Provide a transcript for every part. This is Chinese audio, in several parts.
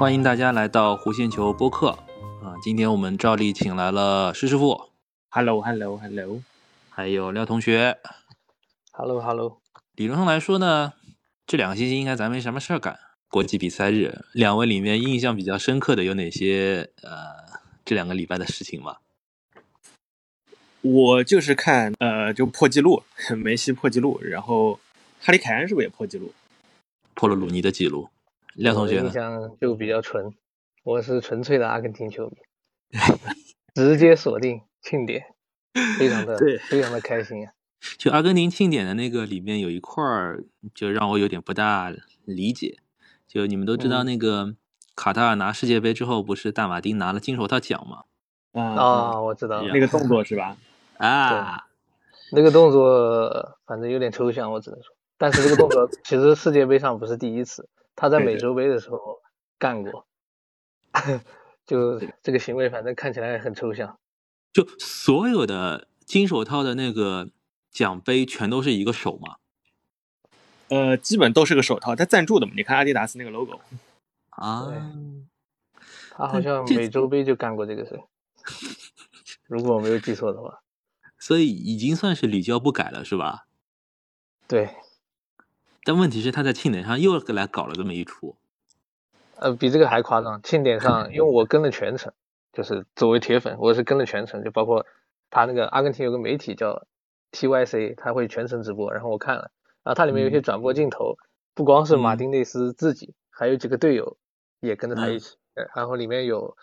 欢迎大家来到弧线球播客啊！今天我们照例请来了施师傅，Hello，Hello，Hello，还有廖同学，Hello，Hello。理论上来说呢，这两个星期应该咱没什么事儿干。国际比赛日，两位里面印象比较深刻的有哪些？呃，这两个礼拜的事情吗？我就是看，呃，就破纪录，梅西破纪录，然后哈里凯恩是不是也破纪录？破了鲁尼的纪录。廖同学？印象就比较纯，我是纯粹的阿根廷球迷，直接锁定庆典，非常的对，非常的开心啊！就阿根廷庆典的那个里面有一块儿，就让我有点不大理解。就你们都知道，那个卡塔尔拿世界杯之后，不是大马丁拿了金手套奖吗？啊，我知道那个动作是吧？啊，那个动作反正有点抽象，我只能说。但是这个动作其实世界杯上不是第一次。他在美洲杯的时候干过，就这个行为，反正看起来很抽象。就所有的金手套的那个奖杯全都是一个手嘛？呃，基本都是个手套，他赞助的嘛。你看阿迪达斯那个 logo 啊，他好像美洲杯就干过这个事，如果我没有记错的话。所以已经算是屡教不改了，是吧？对。但问题是，他在庆典上又来搞了这么一出，呃，比这个还夸张。庆典上，因为我跟了全程，就是作为铁粉，我是跟了全程，就包括他那个阿根廷有个媒体叫 TYC，他会全程直播，然后我看了，然后它里面有些转播镜头，不光是马丁内斯自己，还有几个队友也跟着他一起，然后里面有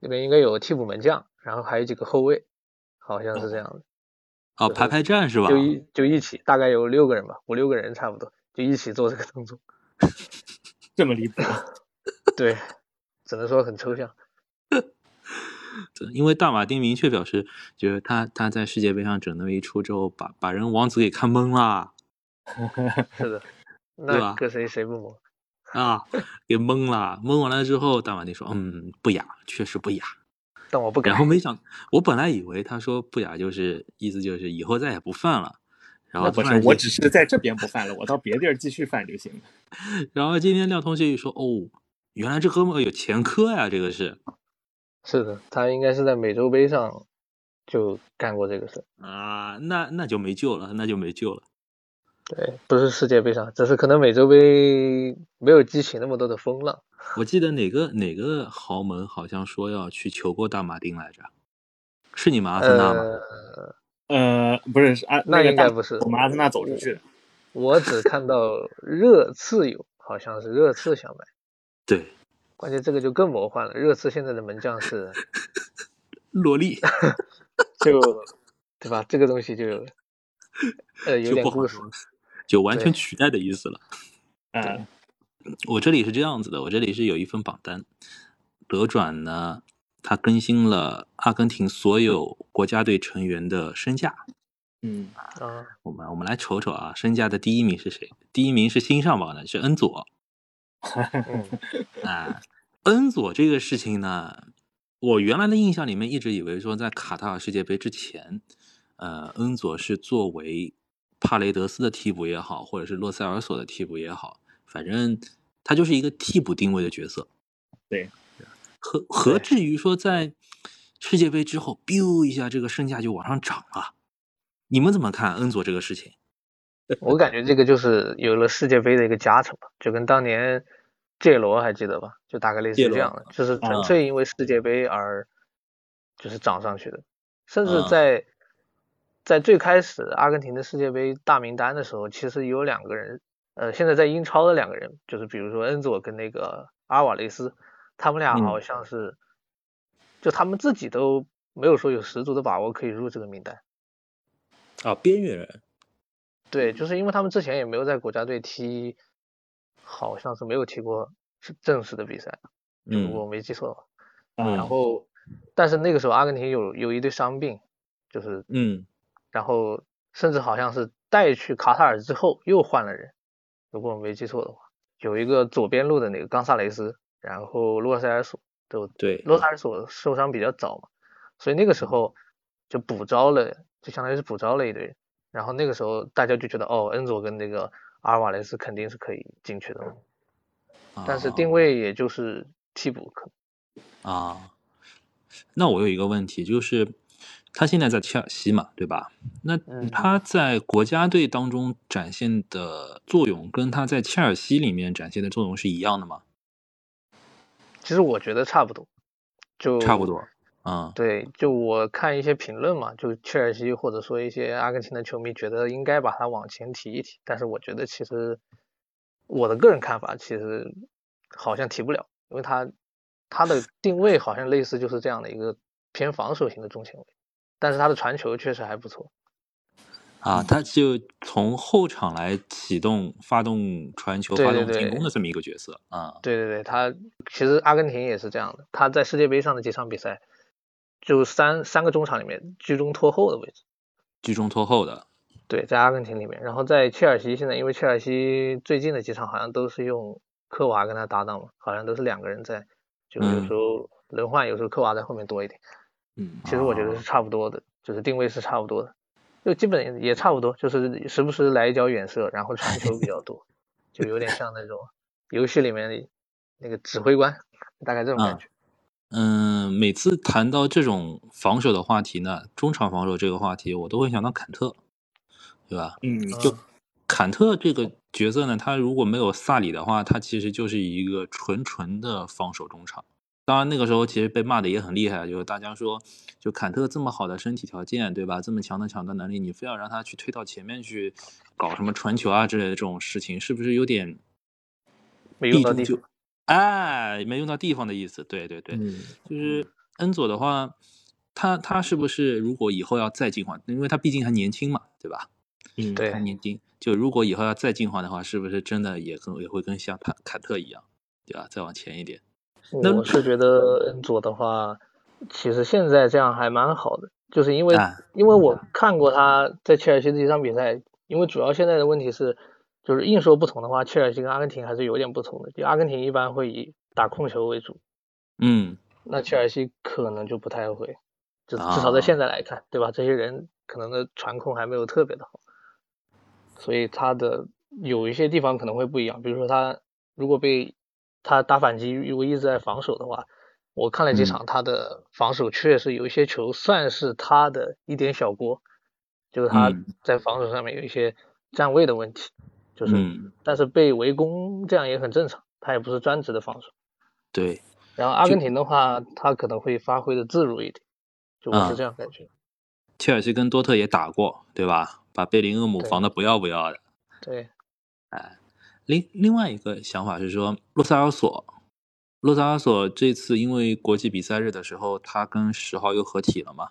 里面应该有替补门将，然后还有几个后卫，好像是这样的。哦，排排站是吧？就一就一起，大概有六个人吧，五六个人差不多，就一起做这个动作，这么离谱？对，只能说很抽象。因为大马丁明确表示，就是他他在世界杯上整那么一出之后，把把人王子给看懵了。是的，那搁谁谁不懵啊？给懵了，懵完了之后，大马丁说：“嗯，不雅，确实不雅。”但我不敢。然后没想，我本来以为他说不雅就是意思就是以后再也不犯了。然后不是，我只是在这边不犯了，我到别地儿继续犯就行了。然后今天廖同学一说，哦，原来这哥们有前科呀，这个是。是的，他应该是在美洲杯上就干过这个事啊，那那就没救了，那就没救了。对，不是世界杯上，只是可能美洲杯没有激起那么多的风浪。我记得哪个哪个豪门好像说要去求过大马丁来着，是你们阿森纳吗？呃，不是，是阿那应该不是，我们阿森纳走出去的。我只看到热刺有，好像是热刺想买。对，关键这个就更魔幻了。热刺现在的门将是 萝莉，就对吧？这个东西就呃 有点故事，就完全取代的意思了。嗯。我这里是这样子的，我这里是有一份榜单，德转呢，它更新了阿根廷所有国家队成员的身价。嗯啊，我们我们来瞅瞅啊，身价的第一名是谁？第一名是新上榜的，是恩佐。啊，恩佐这个事情呢，我原来的印象里面一直以为说，在卡塔尔世界杯之前，呃，恩佐是作为帕雷德斯的替补也好，或者是洛塞尔索的替补也好。反正他就是一个替补定位的角色，对，何何至于说在世界杯之后，biu 一下这个身价就往上涨了？你们怎么看恩佐这个事情？我感觉这个就是有了世界杯的一个加成吧，就跟当年杰罗还记得吧？就大概类似这样的，就是纯粹因为世界杯而就是涨上去的。甚至在在最开始阿根廷的世界杯大名单的时候，其实有两个人。呃，现在在英超的两个人，就是比如说恩佐跟那个阿瓦雷斯，他们俩好像是，就他们自己都没有说有十足的把握可以入这个名单。啊，边缘人。对，就是因为他们之前也没有在国家队踢，好像是没有踢过是正式的比赛，如果我没记错的话。嗯。然后，但是那个时候阿根廷有有一堆伤病，就是嗯，然后甚至好像是带去卡塔尔之后又换了人。如果我没记错的话，有一个左边路的那个冈萨雷斯，然后洛塞尔索都对，洛塞尔索受伤比较早嘛，所以那个时候就补招了，就相当于是补招了一堆人，然后那个时候大家就觉得哦，恩佐跟那个阿尔瓦雷斯肯定是可以进去的，但是定位也就是替补可能。啊，那我有一个问题，就是他现在在切尔西嘛，对吧？那他在国家队当中展现的作用，跟他在切尔西里面展现的作用是一样的吗？其实我觉得差不多，就差不多。啊，对，就我看一些评论嘛，就切尔西或者说一些阿根廷的球迷觉得应该把他往前提一提，但是我觉得其实我的个人看法其实好像提不了，因为他他的定位好像类似就是这样的一个偏防守型的中前卫，但是他的传球确实还不错。啊，他就从后场来启动、发动传球、发动进攻的这么一个角色啊。对对对，他其实阿根廷也是这样的，他在世界杯上的几场比赛。就三三个中场里面居中拖后的位置，居中拖后的，对，在阿根廷里面，然后在切尔西现在，因为切尔西最近的几场好像都是用科娃跟他搭档嘛，好像都是两个人在，就有时候轮换，有时候科娃在后面多一点。嗯，其实我觉得是差不多的，就是定位是差不多的，就基本也差不多，就是时不时来一脚远射，然后传球比较多，就有点像那种游戏里面的那个指挥官，大概这种感觉。嗯，每次谈到这种防守的话题呢，中场防守这个话题，我都会想到坎特，对吧？嗯，就坎特这个角色呢，他如果没有萨里的话，他其实就是一个纯纯的防守中场。当然那个时候其实被骂的也很厉害，就是大家说，就坎特这么好的身体条件，对吧？这么强的抢断能力，你非要让他去推到前面去搞什么传球啊之类的这种事情，是不是有点没用到地方？哎，没用到地方的意思，对对对，就是恩佐的话，他他是不是如果以后要再进化，因为他毕竟还年轻嘛，对吧？嗯，对，还年轻，就如果以后要再进化的话，是不是真的也跟也会跟像坎坎特一样，对吧？再往前一点。我是觉得恩佐的话，其实现在这样还蛮好的，就是因为因为我看过他在切尔西这几场比赛，因为主要现在的问题是。就是硬说不同的话，切尔西跟阿根廷还是有点不同的。就阿根廷一般会以打控球为主，嗯，那切尔西可能就不太会，就至少在现在来看，对吧？这些人可能的传控还没有特别的好，所以他的有一些地方可能会不一样。比如说他如果被他打反击，如果一直在防守的话，我看了几场他的防守，确实有一些球算是他的一点小锅，就是他在防守上面有一些站位的问题。就是，但是被围攻这样也很正常，他也不是专职的防守。对。然后阿根廷的话，他可能会发挥的自如一点，就我是这样感觉。切尔西跟多特也打过，对吧？把贝林厄姆防的不要不要的。对。哎，另另外一个想法是说，洛萨尔索，洛萨尔索这次因为国际比赛日的时候，他跟十号又合体了嘛？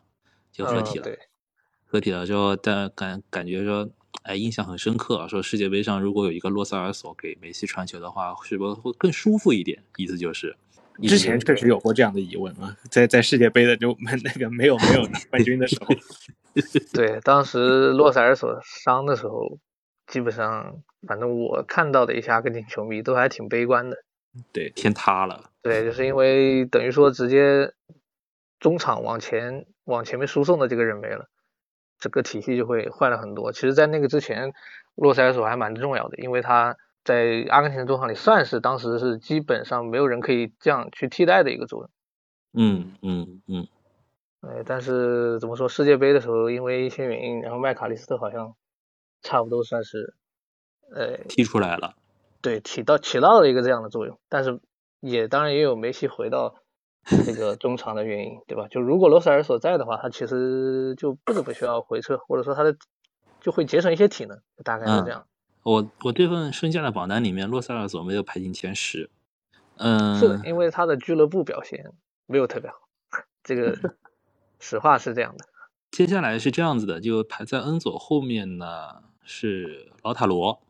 就合体了。对。合体了之后，但感感觉说。哎，印象很深刻。说世界杯上如果有一个洛塞尔索给梅西传球的话，是不是会更舒服一点？意思就是，之前确实有过这样的疑问啊，在在世界杯的就 那个没有没有拿冠军的时候 对，当时洛塞尔索伤的时候，基本上反正我看到的一些阿根廷球迷都还挺悲观的。对，天塌了。对，就是因为等于说直接中场往前往前面输送的这个人没了。整个体系就会坏了很多。其实，在那个之前，洛塞尔索还蛮重要的，因为他在阿根廷的中场里算是当时是基本上没有人可以这样去替代的一个作用。嗯嗯嗯。哎，但是怎么说，世界杯的时候，因为一些原因，然后麦卡利斯特好像差不多算是，呃，踢出来了。对，起到起到了一个这样的作用，但是也当然也有梅西回到。这个 中场的原因，对吧？就如果罗塞尔所在的话，他其实就不怎么需要回撤，或者说他的就会节省一些体能，大概是这样。我我这份身价的榜单里面，洛塞尔索没有排进前十。嗯，是的，因为他的俱乐部表现没有特别好，这个 实话是这样的。接下来是这样子的，就排在恩佐后面呢是老塔罗，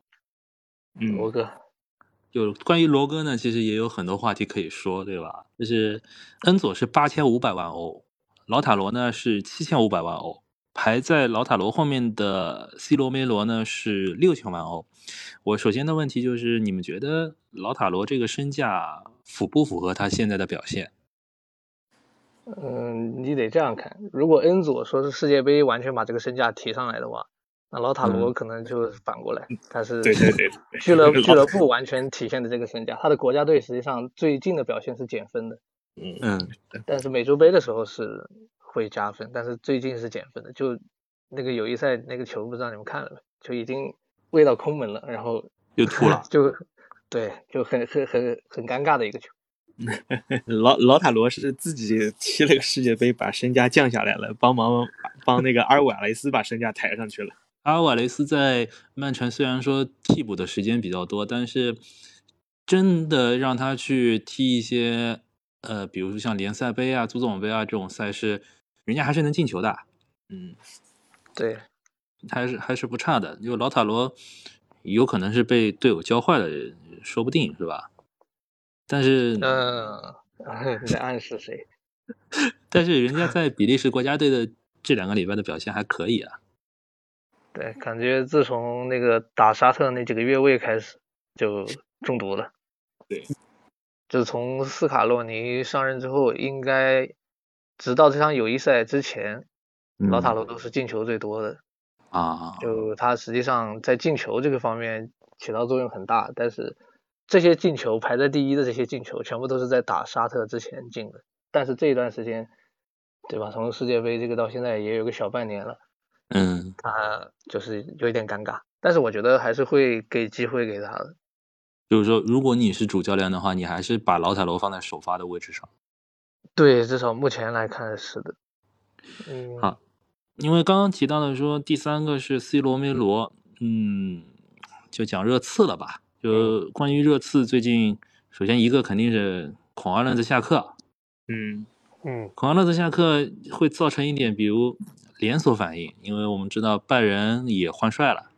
嗯罗哥。就关于罗哥呢，其实也有很多话题可以说，对吧？就是恩佐是八千五百万欧，老塔罗呢是七千五百万欧，排在老塔罗后面的 C 罗梅罗呢是六千万欧。我首先的问题就是，你们觉得老塔罗这个身价符不符合他现在的表现？嗯，你得这样看，如果恩佐说是世界杯完全把这个身价提上来的话，那老塔罗可能就反过来，他是对对对，俱乐俱乐部完全体现的这个身价，他的国家队实际上最近的表现是减分的，嗯嗯，但是美洲杯的时候是会加分，但是最近是减分的，就那个友谊赛那个球不知道你们看了没，就已经喂到空门了，然后又吐了，就对，就很很很很尴尬的一个球。老老塔罗是自己踢了个世界杯，把身价降下来了，帮忙帮那个阿尔瓦雷斯把身价抬上去了。阿尔瓦雷斯在曼城虽然说替补的时间比较多，但是真的让他去踢一些呃，比如说像联赛杯啊、足总杯啊这种赛事，人家还是能进球的。嗯，对，还是还是不差的。就老塔罗有可能是被队友教坏了，说不定是吧？但是，嗯，你在暗示谁？但是人家在比利时国家队的这两个礼拜的表现还可以啊。对，感觉自从那个打沙特那几个越位开始就中毒了。对，就从斯卡洛尼上任之后，应该直到这场友谊赛之前，老塔罗都是进球最多的。啊，就他实际上在进球这个方面起到作用很大，但是。这些进球排在第一的这些进球，全部都是在打沙特之前进的。但是这一段时间，对吧？从世界杯这个到现在也有个小半年了，嗯，他就是有一点尴尬。但是我觉得还是会给机会给他的。就是说，如果你是主教练的话，你还是把老塔罗放在首发的位置上。对，至少目前来看是的。嗯，好，因为刚刚提到的说第三个是 C 罗梅罗，嗯，就讲热刺了吧。就关于热刺最近，首先一个肯定是孔二愣子下课，嗯嗯，孔阿伦兹下课会造成一点，比如连锁反应，因为我们知道拜仁也换帅了，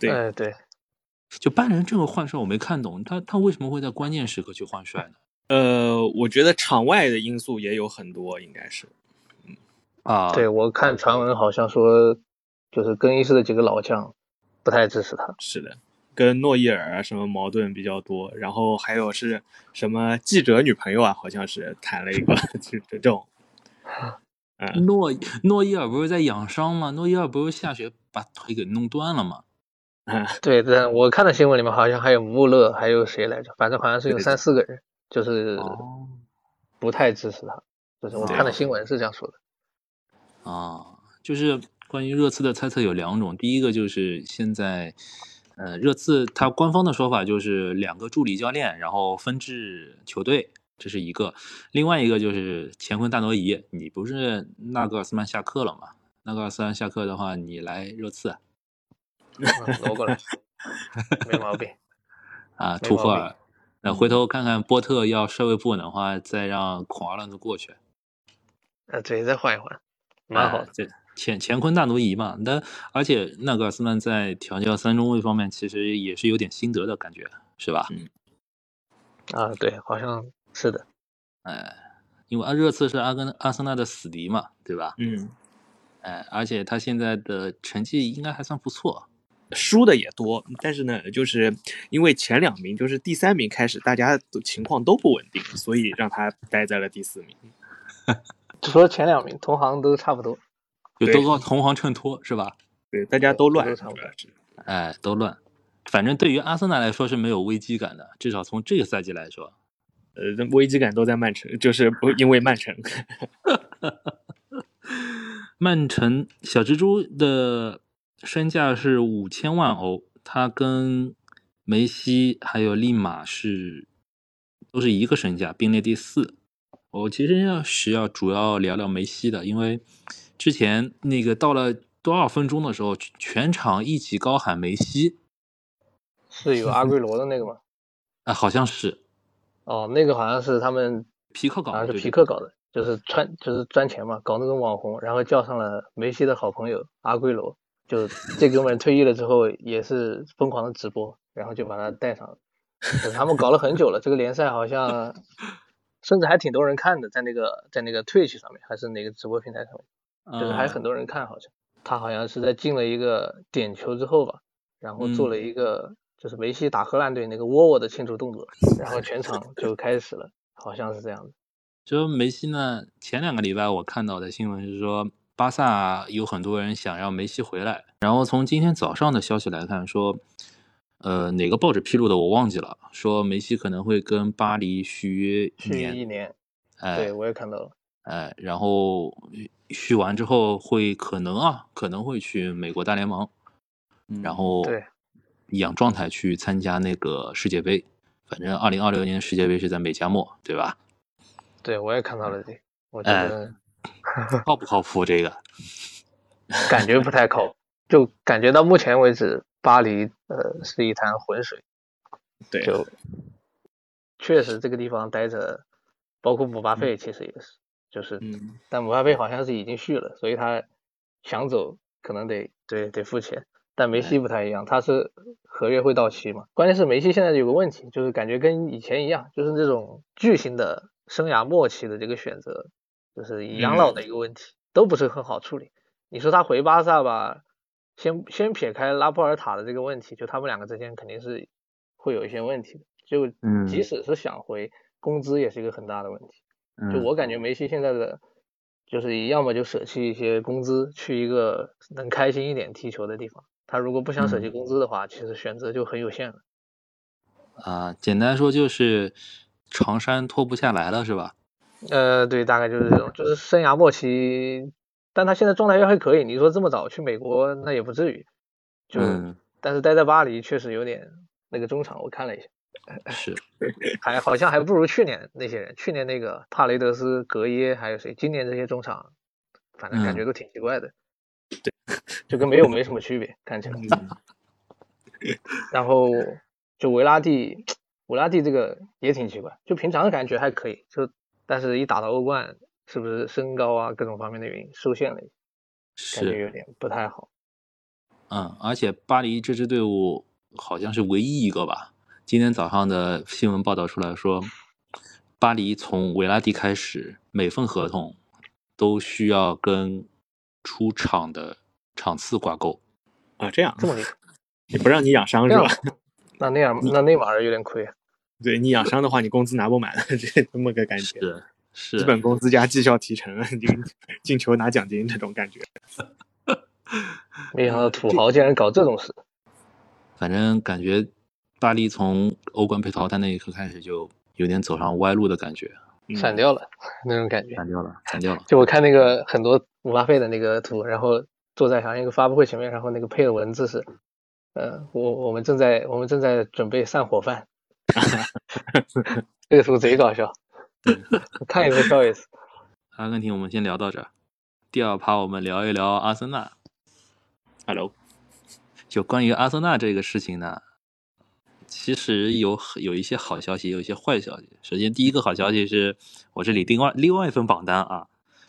对。对，就拜仁这个换帅我没看懂，他他为什么会在关键时刻去换帅呢？呃，我觉得场外的因素也有很多，应该是，嗯啊，对我看传闻好像说，就是更衣室的几个老将不太支持他，是的。跟诺伊尔啊什么矛盾比较多，然后还有是什么记者女朋友啊，好像是谈了一个 就这种。嗯，诺诺伊尔不是在养伤吗？诺伊尔不是下雪把腿给弄断了吗？嗯，对，但我看的新闻里面好像还有穆勒，还有谁来着？反正好像是有三四个人，就是不太支持他。就是我看的新闻是这样说的。啊，就是关于热刺的猜测有两种，第一个就是现在。呃，热刺他官方的说法就是两个助理教练，然后分至球队，这是一个。另外一个就是乾坤大挪移，你不是纳格尔斯曼下课了吗？纳格尔斯曼下课的话，你来热刺，挪过来，没毛病。啊，图赫尔，那回头看看波特要帅位不稳的话，再让孔阿伦兹过去。啊，对，再换一换，蛮好的。这乾乾坤大挪移嘛，但而且纳格尔斯曼在调教三中卫方面其实也是有点心得的感觉，是吧？嗯，啊，对，好像是的。哎，因为阿热刺是阿根阿森纳的死敌嘛，对吧？嗯，哎，而且他现在的成绩应该还算不错，输的也多，但是呢，就是因为前两名就是第三名开始，大家的情况都不稳定，所以让他待在了第四名。除了前两名，同行都差不多。就都靠同行衬托是吧？对，大家都乱。哎，都乱。反正对于阿森纳来说是没有危机感的，至少从这个赛季来说，呃，危机感都在曼城，就是不因为曼城。曼城小蜘蛛的身价是五千万欧，他跟梅西还有利马是都是一个身价，并列第四。我其实要是要主要聊聊梅西的，因为。之前那个到了多少分钟的时候，全场一起高喊梅西，是有阿圭罗的那个吗？啊，好像是。哦，那个好像是他们皮克搞的，好像是皮克搞的，就是赚就是赚钱嘛，搞那种网红，然后叫上了梅西的好朋友阿圭罗，就这哥们退役了之后也是疯狂的直播，然后就把他带上了。他们搞了很久了，这个联赛好像 甚至还挺多人看的，在那个在那个 Twitch 上面，还是哪个直播平台上面。就是还很多人看，好像他好像是在进了一个点球之后吧，然后做了一个就是梅西打荷兰队那个窝窝的庆祝动作，然后全场就开始了，好像是这样的。就梅西呢，前两个礼拜我看到的新闻是说，巴萨有很多人想要梅西回来。然后从今天早上的消息来看，说，呃，哪个报纸披露的我忘记了，说梅西可能会跟巴黎续约续约一年。哎，对我也看到了。哎，然后续完之后会可能啊，可能会去美国大联盟，然后对养状态去参加那个世界杯。反正二零二六年世界杯是在美加墨，对吧？对，我也看到了这，我觉得靠不靠谱？这个 感觉不太靠，就感觉到目前为止，巴黎呃是一潭浑水。对，就确实这个地方待着，包括姆巴佩其实也是，就是，但姆巴佩好像是已经续了，所以他想走可能得对得付钱。但梅西不太一样，他是合约会到期嘛？关键是梅西现在有个问题，就是感觉跟以前一样，就是这种巨星的生涯末期的这个选择，就是养老的一个问题，都不是很好处理。你说他回巴萨吧，先先撇开拉波尔塔的这个问题，就他们两个之间肯定是会有一些问题的。就即使是想回，工资也是一个很大的问题。就我感觉梅西现在的，就是要么就舍弃一些工资，去一个能开心一点踢球的地方。他如果不想舍弃工资的话，其实选择就很有限了。啊，简单说就是长衫脱不下来了，是吧？呃，对，大概就是这种，就是生涯末期，但他现在状态又还可以。你说这么早去美国，那也不至于。就，但是待在巴黎确实有点那个中场，我看了一下，是，还好像还不如去年那些人。去年那个帕雷德斯、格耶还有谁？今年这些中场，反正感觉都挺奇怪的。对，就跟没有没什么区别，看起来。然后就维拉蒂，维拉蒂这个也挺奇怪，就平常感觉还可以，就但是一打到欧冠，是不是身高啊各种方面的原因受限了，感觉有点不太好。嗯，而且巴黎这支队伍好像是唯一一个吧？今天早上的新闻报道出来说，巴黎从维拉蒂开始，每份合同都需要跟。出场的场次挂钩啊，这样这么厉害，也不让你养伤是吧？那那样 那那玩意儿有点亏。对你养伤的话，你工资拿不满，这这么个感觉。是是，基本工资加绩效提成，就进球拿奖金这种感觉。没想到土豪竟然搞这种事。反正感觉巴黎从欧冠被淘汰那一刻开始，就有点走上歪路的感觉。散掉了 那种感觉，散掉了，散掉了。就我看那个很多姆巴佩的那个图，然后坐在好像一个发布会前面，然后那个配的文字是，呃，我我们正在我们正在准备散伙饭，这个图贼搞笑，看一个笑一次。阿根廷，我们先聊到这儿。第二趴我们聊一聊阿森纳。Hello，就关于阿森纳这个事情呢。其实有有一些好消息，有一些坏消息。首先，第一个好消息是我这里另外另外一份榜单啊，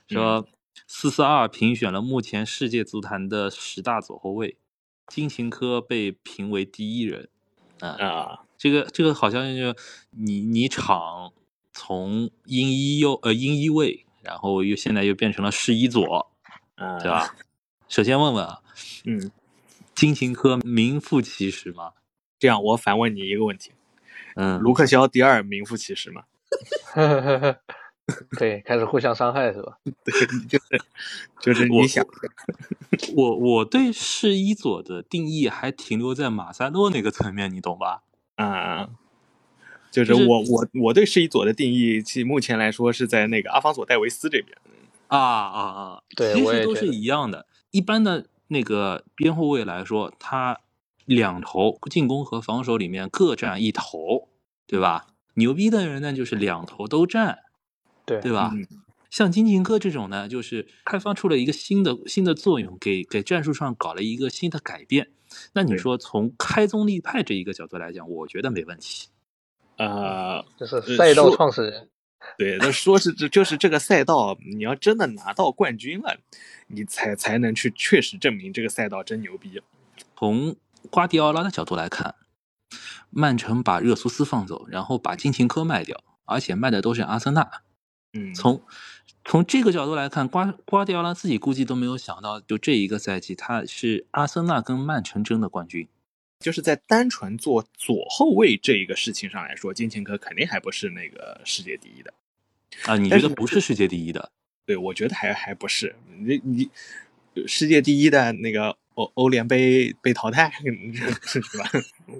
说四四二评选了目前世界足坛的十大左后卫，金琴科被评为第一人。啊，这个这个好像就你你场从英一右呃英一位，然后又现在又变成了世一左，啊，对吧？首先问问啊，嗯，金琴科名副其实吗？这样，我反问你一个问题，嗯，卢克肖第二名副其实吗？对，开始互相伤害是吧？对，就是 就是你想，我我对是一佐的定义还停留在马塞洛那个层面，你懂吧？啊，就是我我我对是一佐的定义，其目前来说是在那个阿方索戴维斯这边。啊啊啊！对，其实都是一样的。一般的那个边后卫来说，他。两头进攻和防守里面各占一头，对吧？牛逼的人呢，就是两头都占，对对吧？像金琴科这种呢，就是开发出了一个新的新的作用，给给战术上搞了一个新的改变。那你说从开宗立派这一个角度来讲，我觉得没问题。呃，就是赛道创始人，对，那说是这就是这个赛道，你要真的拿到冠军了，你才才能去确实证明这个赛道真牛逼。从瓜迪奥拉的角度来看，曼城把热苏斯放走，然后把金琴科卖掉，而且卖的都是阿森纳。嗯，从从这个角度来看，瓜瓜迪奥拉自己估计都没有想到，就这一个赛季他是阿森纳跟曼城争的冠军。就是在单纯做左后卫这一个事情上来说，金琴科肯定还不是那个世界第一的。啊，你觉得不是世界第一的？对，我觉得还还不是你你世界第一的那个欧欧联杯被淘汰是吧？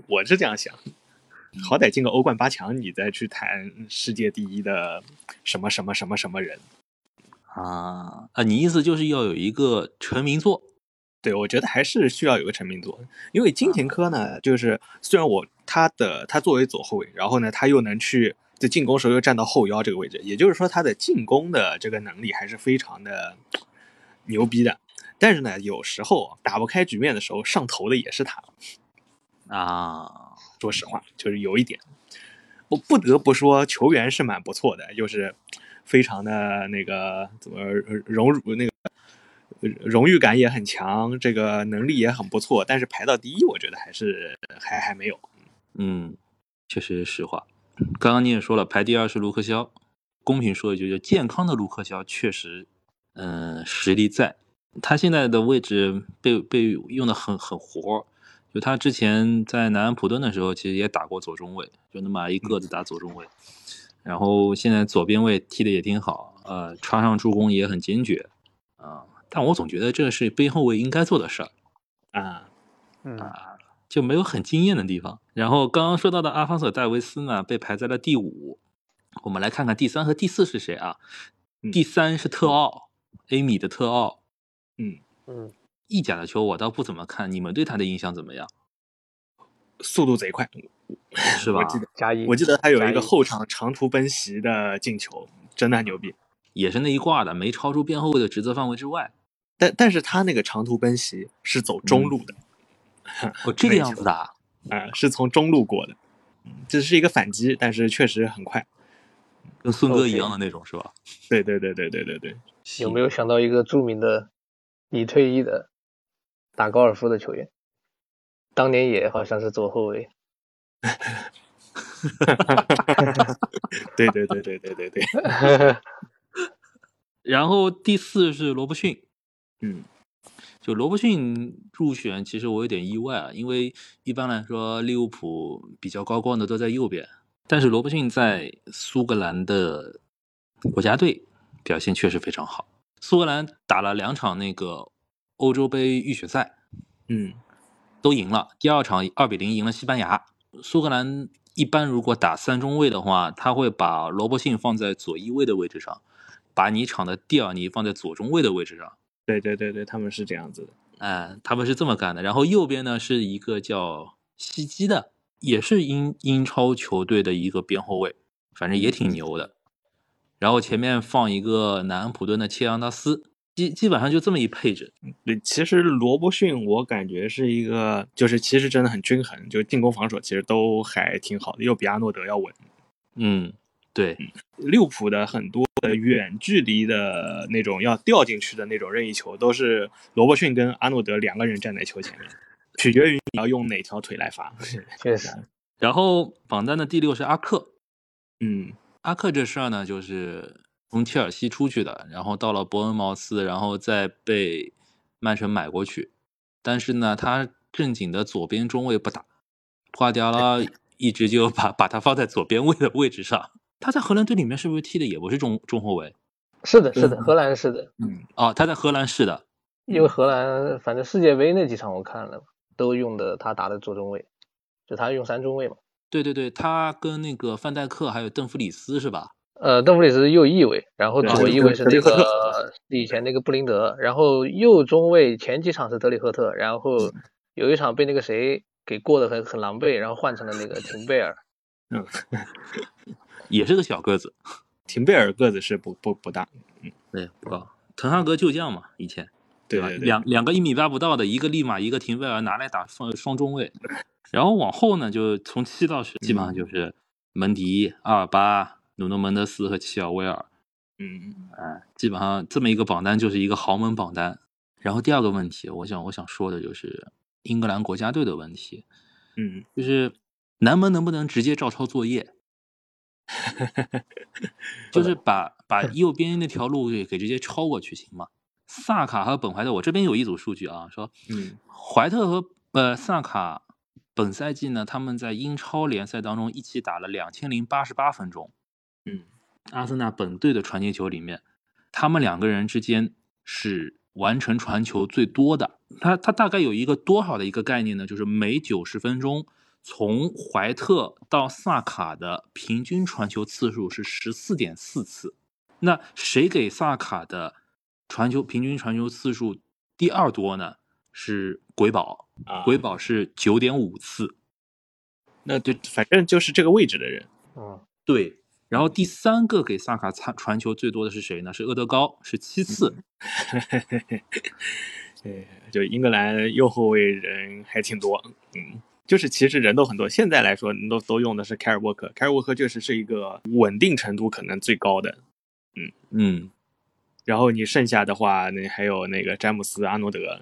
我是这样想，好歹进个欧冠八强，你再去谈世界第一的什么什么什么什么人啊啊！你意思就是要有一个成名作？对，我觉得还是需要有个成名作，因为金琴科呢，就是虽然我他的他作为左后卫，然后呢他又能去。在进攻时候又站到后腰这个位置，也就是说他的进攻的这个能力还是非常的牛逼的。但是呢，有时候打不开局面的时候，上头的也是他啊。说实话，就是有一点，我不得不说，球员是蛮不错的，就是非常的那个怎么荣辱那个荣誉感也很强，这个能力也很不错。但是排到第一，我觉得还是还还没有。嗯，确实是实话。刚刚你也说了，排第二是卢克肖。公平说一句，就健康的卢克肖确实，嗯，实力在。他现在的位置被被用的很很活。就他之前在南安普顿的时候，其实也打过左中卫，就那么一个子打左中卫。然后现在左边卫踢的也挺好，呃，插上助攻也很坚决啊。但我总觉得这是边后卫应该做的事儿啊，啊。就没有很惊艳的地方。然后刚刚说到的阿方索·戴维斯呢，被排在了第五。我们来看看第三和第四是谁啊？第三是特奥，A 米的特奥。嗯嗯，意甲的球我倒不怎么看，你们对他的印象怎么样？速度贼快，是吧？我记得加一，我记得他有一个后场长途奔袭的进球，真的很牛逼。也是那一挂的，没超出边后卫的职责范围之外。但但是他那个长途奔袭是走中路的。哦，这个样子的啊，是从中路过的，这是一个反击，但是确实很快，跟孙哥一样的那种，是吧？对对对对对对对。有没有想到一个著名的已退役的打高尔夫的球员？当年也好像是左后卫。对对对对对对对。然后第四是罗伯逊，嗯。就罗伯逊入选，其实我有点意外啊，因为一般来说利物浦比较高光的都在右边，但是罗伯逊在苏格兰的国家队表现确实非常好。苏格兰打了两场那个欧洲杯预选赛，嗯，都赢了。第二场二比零赢了西班牙。苏格兰一般如果打三中卫的话，他会把罗伯逊放在左翼位的位置上，把你场的蒂尔尼放在左中卫的位置上。对对对对，他们是这样子的，哎，他们是这么干的。然后右边呢是一个叫西基的，也是英英超球队的一个边后卫，反正也挺牛的。然后前面放一个南安普顿的切扬达斯，基基本上就这么一配置。对，其实罗伯逊我感觉是一个，就是其实真的很均衡，就进攻防守其实都还挺好的，又比阿诺德要稳。嗯。对，利物浦的很多的远距离的那种要掉进去的那种任意球，都是罗伯逊跟阿诺德两个人站在球前面，取决于你要用哪条腿来发。确实。然后榜单的第六是阿克，嗯，阿克这事儿呢，就是从切尔西出去的，然后到了伯恩茅斯，然后再被曼城买过去，但是呢，他正经的左边中卫不打，瓜迪奥拉 一直就把把他放在左边位的位置上。他在荷兰队里面是不是踢的也不是中中后卫？是的，是的，荷兰是的。嗯，哦，他在荷兰是的，因为荷兰反正世界杯那几场我看了，都用的他打的左中卫，就他用三中卫嘛。对对对，他跟那个范戴克还有邓弗里斯是吧？呃，邓弗里斯右翼位，然后左翼位是那个以前那个布林德，然后右中卫前几场是德里赫特，然后有一场被那个谁给过得很很狼狈，然后换成了那个廷贝尔。嗯。也是个小个子，廷贝尔个子是不不不大，嗯，对，不高。滕哈格旧将嘛，以前，对吧？两两个一米八不到的，一个立马，一个廷贝尔拿来打双双中卫，然后往后呢，就从七到十，基本上就是门迪、阿尔巴、努诺门德斯和齐尔威尔，嗯，哎，基本上这么一个榜单就是一个豪门榜单。然后第二个问题，我想我想说的就是英格兰国家队的问题，嗯，就是南门能不能直接照抄作业？就是把把 右边那条路给给直接超过去行吗？萨卡和本怀特，我这边有一组数据啊，说，嗯，怀特和呃萨卡本赛季呢，他们在英超联赛当中一起打了两千零八十八分钟，嗯，阿森纳本队的传接球里面，他们两个人之间是完成传球最多的。他他大概有一个多少的一个概念呢？就是每九十分钟，从怀特到萨卡的平均传球次数是十四点四次。那谁给萨卡的传球平均传球次数第二多呢？是鬼宝，鬼宝是九点五次。那就反正就是这个位置的人。嗯，对。然后第三个给萨卡传传球最多的是谁呢？是厄德高，是七次。对，就英格兰右后卫人还挺多。嗯，就是其实人都很多。现在来说，都都用的是凯尔沃克，凯尔沃克确实是一个稳定程度可能最高的。嗯嗯。然后你剩下的话，那还有那个詹姆斯、阿诺德。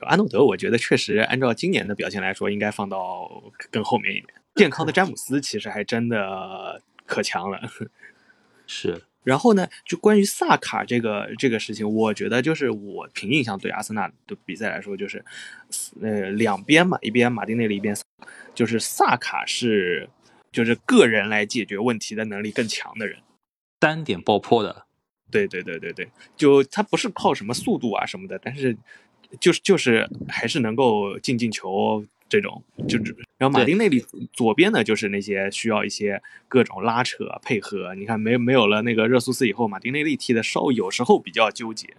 阿诺德，我觉得确实按照今年的表现来说，应该放到更后面一点。健康的詹姆斯其实还真的可强了。是。然后呢，就关于萨卡这个这个事情，我觉得就是我凭印象对阿森纳的比赛来说，就是呃两边嘛，一边马丁内利，一边就是萨卡是就是个人来解决问题的能力更强的人，单点爆破的。对对对对对，就他不是靠什么速度啊什么的，但是。就是就是还是能够进进球这种，就是然后马丁内利左边呢，就是那些需要一些各种拉扯配合。你看没没有了那个热苏斯以后，马丁内利踢的稍有时候比较纠结，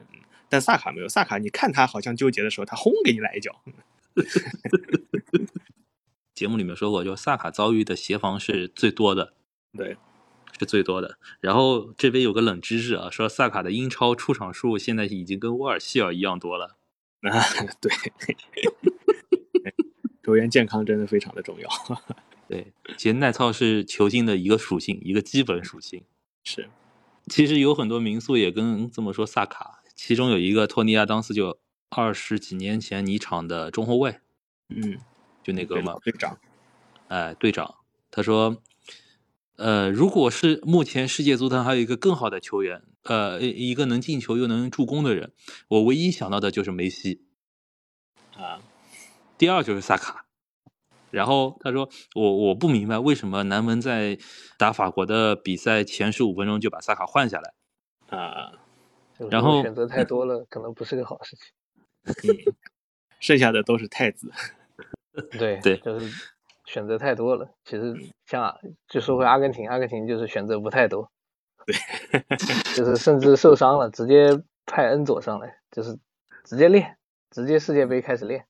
但萨卡没有，萨卡你看他好像纠结的时候，他轰给你来一脚。节目里面说过，就萨卡遭遇的协防是最多的，对，是最多的。然后这边有个冷知识啊，说萨卡的英超出场数现在已经跟沃尔希尔一样多了。啊，对，球员健康真的非常的重要。对，其实耐操是球星的一个属性，一个基本属性。是，其实有很多民宿也跟这么说萨卡，其中有一个托尼亚当斯，就二十几年前尼场的中后卫，嗯，就那个嘛，队长，哎，队长，他说，呃，如果是目前世界足坛还有一个更好的球员。呃，一个能进球又能助攻的人，我唯一想到的就是梅西啊，第二就是萨卡。然后他说：“我我不明白为什么南门在打法国的比赛前十五分钟就把萨卡换下来啊？然后选择太多了，可能不是个好事情。剩下的都是太子。对对，就是选择太多了。其实像就说回阿根廷，阿根廷就是选择不太多。”对，就是甚至受伤了，直接派恩佐上来，就是直接练，直接世界杯开始练，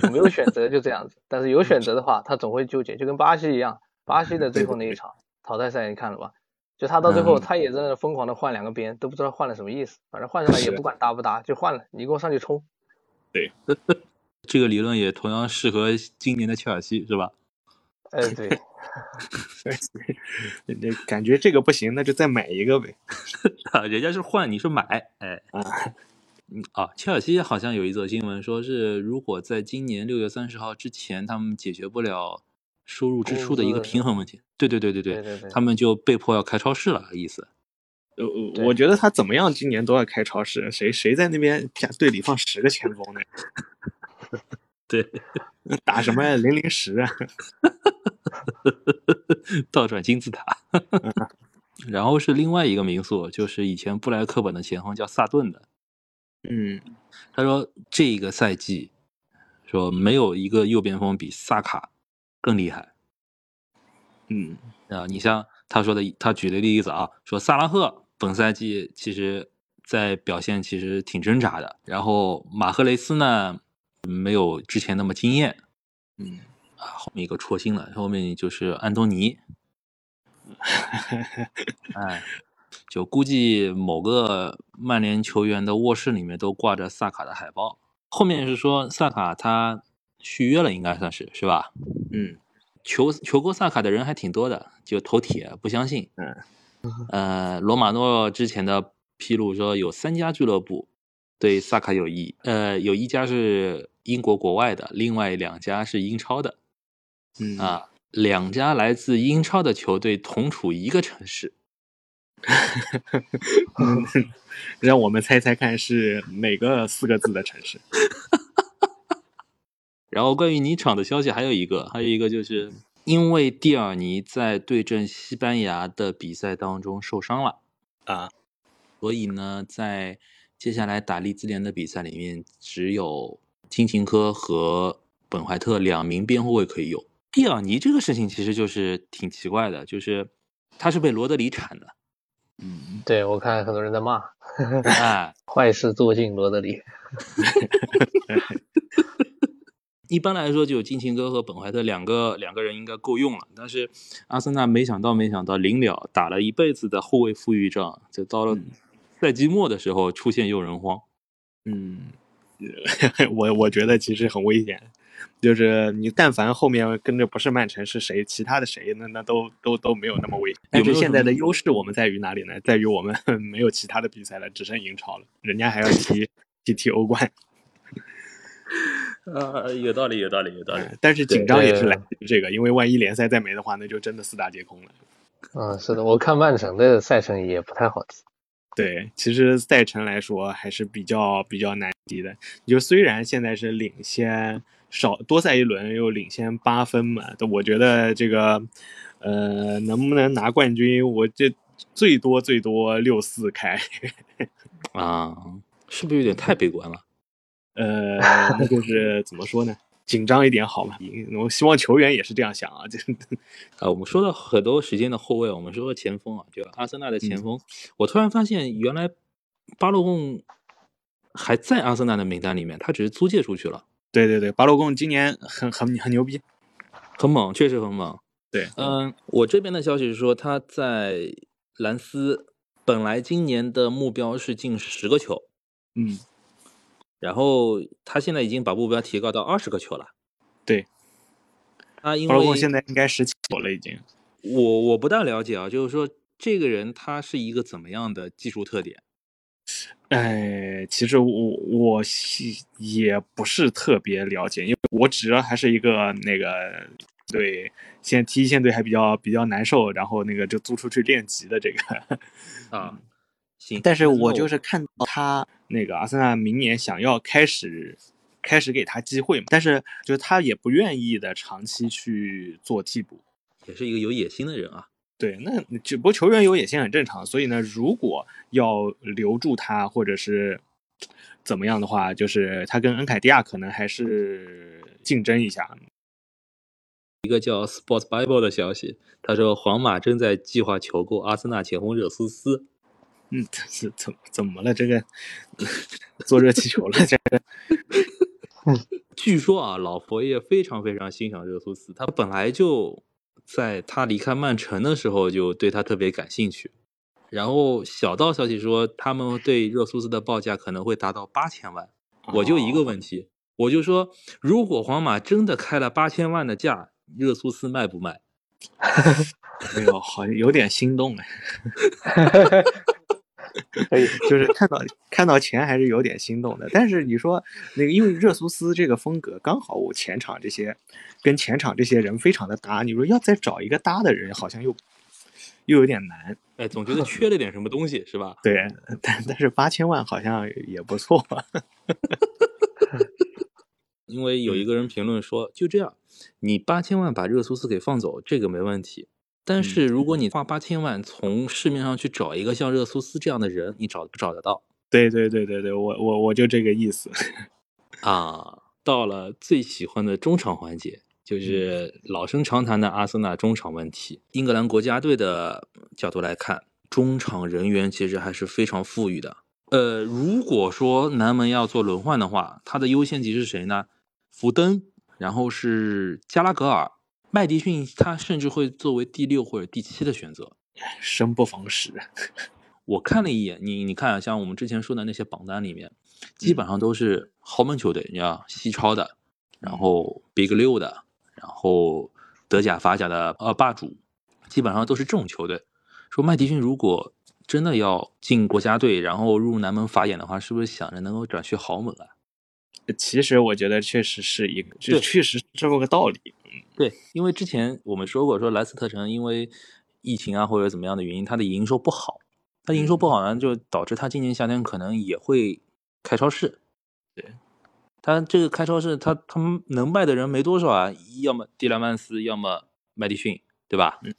就没有选择，就这样子。但是有选择的话，他总会纠结，就跟巴西一样，巴西的最后那一场淘汰赛你看了吧？就他到最后，他也在那疯狂的换两个边，都不知道换了什么意思，反正换上来也不管搭不搭，就换了，你给我上去冲。对，这个理论也同样适合今年的切尔西，是吧？哎，对。那感觉这个不行，那就再买一个呗。啊，人家是换，你是买，哎啊，嗯啊，切尔西好像有一则新闻，说是如果在今年六月三十号之前，他们解决不了收入支出的一个平衡问题，对对对对对，他们就被迫要开超市了，意思。呃，我觉得他怎么样，今年都要开超市，谁谁在那边队里放十个前锋呢？对，打什么 零零十啊？倒转金字塔。然后是另外一个民宿，就是以前布莱克本的前锋叫萨顿的。嗯，他说这个赛季说没有一个右边锋比萨卡更厉害。嗯啊，你像他说的，他举的例子啊，说萨拉赫本赛季其实在表现其实挺挣扎的，然后马赫雷斯呢？没有之前那么惊艳，嗯啊，后面一个戳心了，后面就是安东尼，哎，就估计某个曼联球员的卧室里面都挂着萨卡的海报。后面是说萨卡他续约了，应该算是是吧？嗯，求求过萨卡的人还挺多的，就头铁不相信。嗯，呃，罗马诺之前的披露说有三家俱乐部对萨卡有意，呃，有一家是。英国国外的另外两家是英超的，嗯啊，两家来自英超的球队同处一个城市，让我们猜猜看是哪个四个字的城市？然后关于尼场的消息还有一个，还有一个就是因为蒂尔尼在对阵西班牙的比赛当中受伤了啊，所以呢，在接下来打利兹联的比赛里面，只有金琴科和本怀特两名边后卫可以用。蒂尔尼这个事情其实就是挺奇怪的，就是他是被罗德里铲的。嗯，对我看很多人在骂，哎，坏事做尽罗德里。一般来说，就金琴科和本怀特两个两个人应该够用了。但是阿森纳没想到，没想到临了打了一辈子的后卫富裕仗，就到了赛季末的时候出现诱人荒。嗯，我我觉得其实很危险，就是你但凡后面跟着不是曼城是谁，其他的谁那那都都都没有那么危险。但是现在的优势我们在于哪里呢？在于我们 没有其他的比赛了，只剩英超了，人家还要踢踢踢欧冠。啊，有道理，有道理，有道理。但是紧张也是来自于这个，因为万一联赛再没的话，那就真的四大皆空了。嗯，是的，我看曼城的赛程也不太好踢。对，其实赛程来说还是比较比较难敌的。就虽然现在是领先少多赛一轮，又领先八分嘛，我觉得这个呃能不能拿冠军，我这最多最多六四开啊，是不是有点太悲观了？呃，就是怎么说呢？紧张一点好嘛。我希望球员也是这样想啊。就啊，我们说到很多时间的后卫，我们说到前锋啊，就阿森纳的前锋。我突然发现，原来巴洛贡还在阿森纳的名单里面，他只是租借出去了。对对对，巴洛贡今年很很很牛逼，很猛，确实很猛。对，嗯，我这边的消息是说他在兰斯本来今年的目标是进十个球。嗯。然后他现在已经把目标提高到二十个球了。对，他因为现在应该十七球了已经。我我不大了解啊，就是说这个人他是一个怎么样的技术特点？哎，其实我我也不是特别了解，因为我只要还是一个那个对，现踢一线队还比较比较难受，然后那个就租出去练级的这个啊。行，但是我就是看到他那个阿森纳明年想要开始开始给他机会嘛，但是就是他也不愿意的长期去做替补，也是一个有野心的人啊。对，那只不过球员有野心很正常，所以呢，如果要留住他或者是怎么样的话，就是他跟恩凯蒂亚可能还是竞争一下。一个叫 Sports Bible 的消息，他说皇马正在计划求购阿森纳前锋热苏斯。嗯，这是怎怎么了？这个坐热气球了？这个，据说啊，老佛爷非常非常欣赏热苏斯，他本来就在他离开曼城的时候就对他特别感兴趣。然后小道消息说，他们对热苏斯的报价可能会达到八千万。我就一个问题，我就说，如果皇马真的开了八千万的价，热苏斯卖不卖？哎呦，好像有点心动哎。可以，就是看到看到钱还是有点心动的。但是你说那个，因为热苏斯这个风格刚好我前场这些跟前场这些人非常的搭。你说要再找一个搭的人，好像又又有点难。哎，总觉得缺了点什么东西，是吧？对，但但是八千万好像也不错。因为有一个人评论说，就这样，你八千万把热苏斯给放走，这个没问题。但是如果你花八千万从市面上去找一个像热苏斯这样的人，你找不找得到？对对对对对，我我我就这个意思 啊。到了最喜欢的中场环节，就是老生常谈的阿森纳中场问题。英格兰国家队的角度来看，中场人员其实还是非常富裕的。呃，如果说南门要做轮换的话，他的优先级是谁呢？福登，然后是加拉格尔。麦迪逊他甚至会作为第六或者第七的选择，生不逢时。我看了一眼，你你看，像我们之前说的那些榜单里面，基本上都是豪门球队，你要西超的，然后 Big 六的，然后德甲、法甲的呃霸主，基本上都是这种球队。说麦迪逊如果真的要进国家队，然后入南门法眼的话，是不是想着能够转去豪门啊？其实我觉得确实是一个，这确实是这么个道理。对，因为之前我们说过，说莱斯特城因为疫情啊或者怎么样的原因，它的营收不好。它营收不好呢，就导致它今年夏天可能也会开超市。对，它这个开超市，它他们能卖的人没多少啊，要么蒂拉曼斯，要么麦迪逊，对吧？嗯。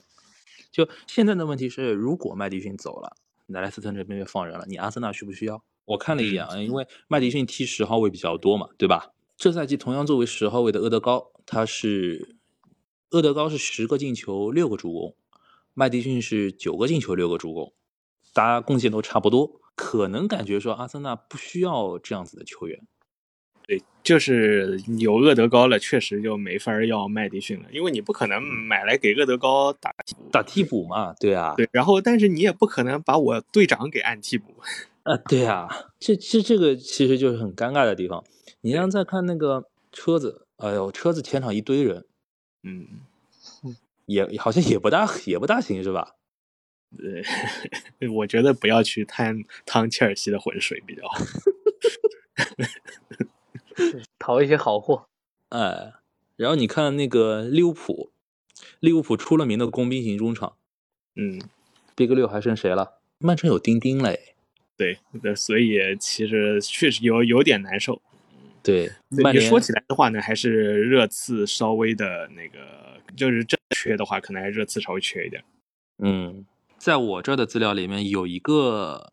就现在的问题是，如果麦迪逊走了，莱莱斯特这边就放人了，你阿森纳需不需要？我看了一眼啊，因为麦迪逊踢十号位比较多嘛，对吧？这赛季同样作为十号位的厄德高，他是厄德高是十个进球六个助攻，麦迪逊是九个进球六个助攻，大家贡献都差不多，可能感觉说阿森纳不需要这样子的球员。对，就是有厄德高了，确实就没法要麦迪逊了，因为你不可能买来给厄德高打打替补嘛，对啊，对，然后但是你也不可能把我队长给按替补，啊，对啊，这这这个其实就是很尴尬的地方。你像再看那个车子，哎呦，车子前场一堆人，嗯，也好像也不大也不大行是吧？对，我觉得不要去贪趟切尔西的浑水比较好。淘一些好货，哎，然后你看那个利物浦，利物浦出了名的工兵型中场，嗯，Big 六还剩谁了？曼城有丁丁嘞，对，所以其实确实有有点难受。对，你说起来的话呢，还是热刺稍微的那个，就是真缺的话，可能还热刺稍微缺一点。嗯，在我这儿的资料里面有一个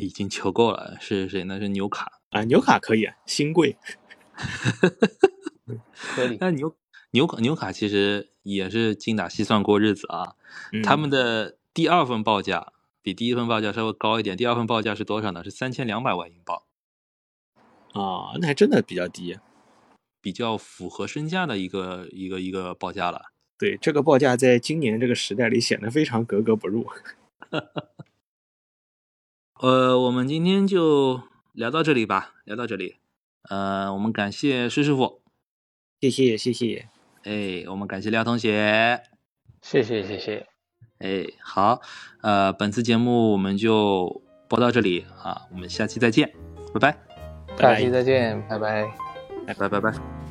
已经求购了，是谁呢？是纽卡啊，纽卡可以，新贵。合理。那纽纽卡纽卡其实也是精打细算过日子啊。他们的第二份报价比第一份报价稍微高一点，第二份报价是多少呢？是三千两百万英镑。啊，那还真的比较低，比较符合身价的一个一个一个报价了。对，这个报价在今年这个时代里显得非常格格不入。呃，我们今天就聊到这里吧，聊到这里。呃，我们感谢施师傅，谢谢谢谢。哎，我们感谢廖同学，谢谢谢谢。哎，好，呃，本次节目我们就播到这里啊，我们下期再见，拜拜。下期再见，拜拜，拜拜拜拜。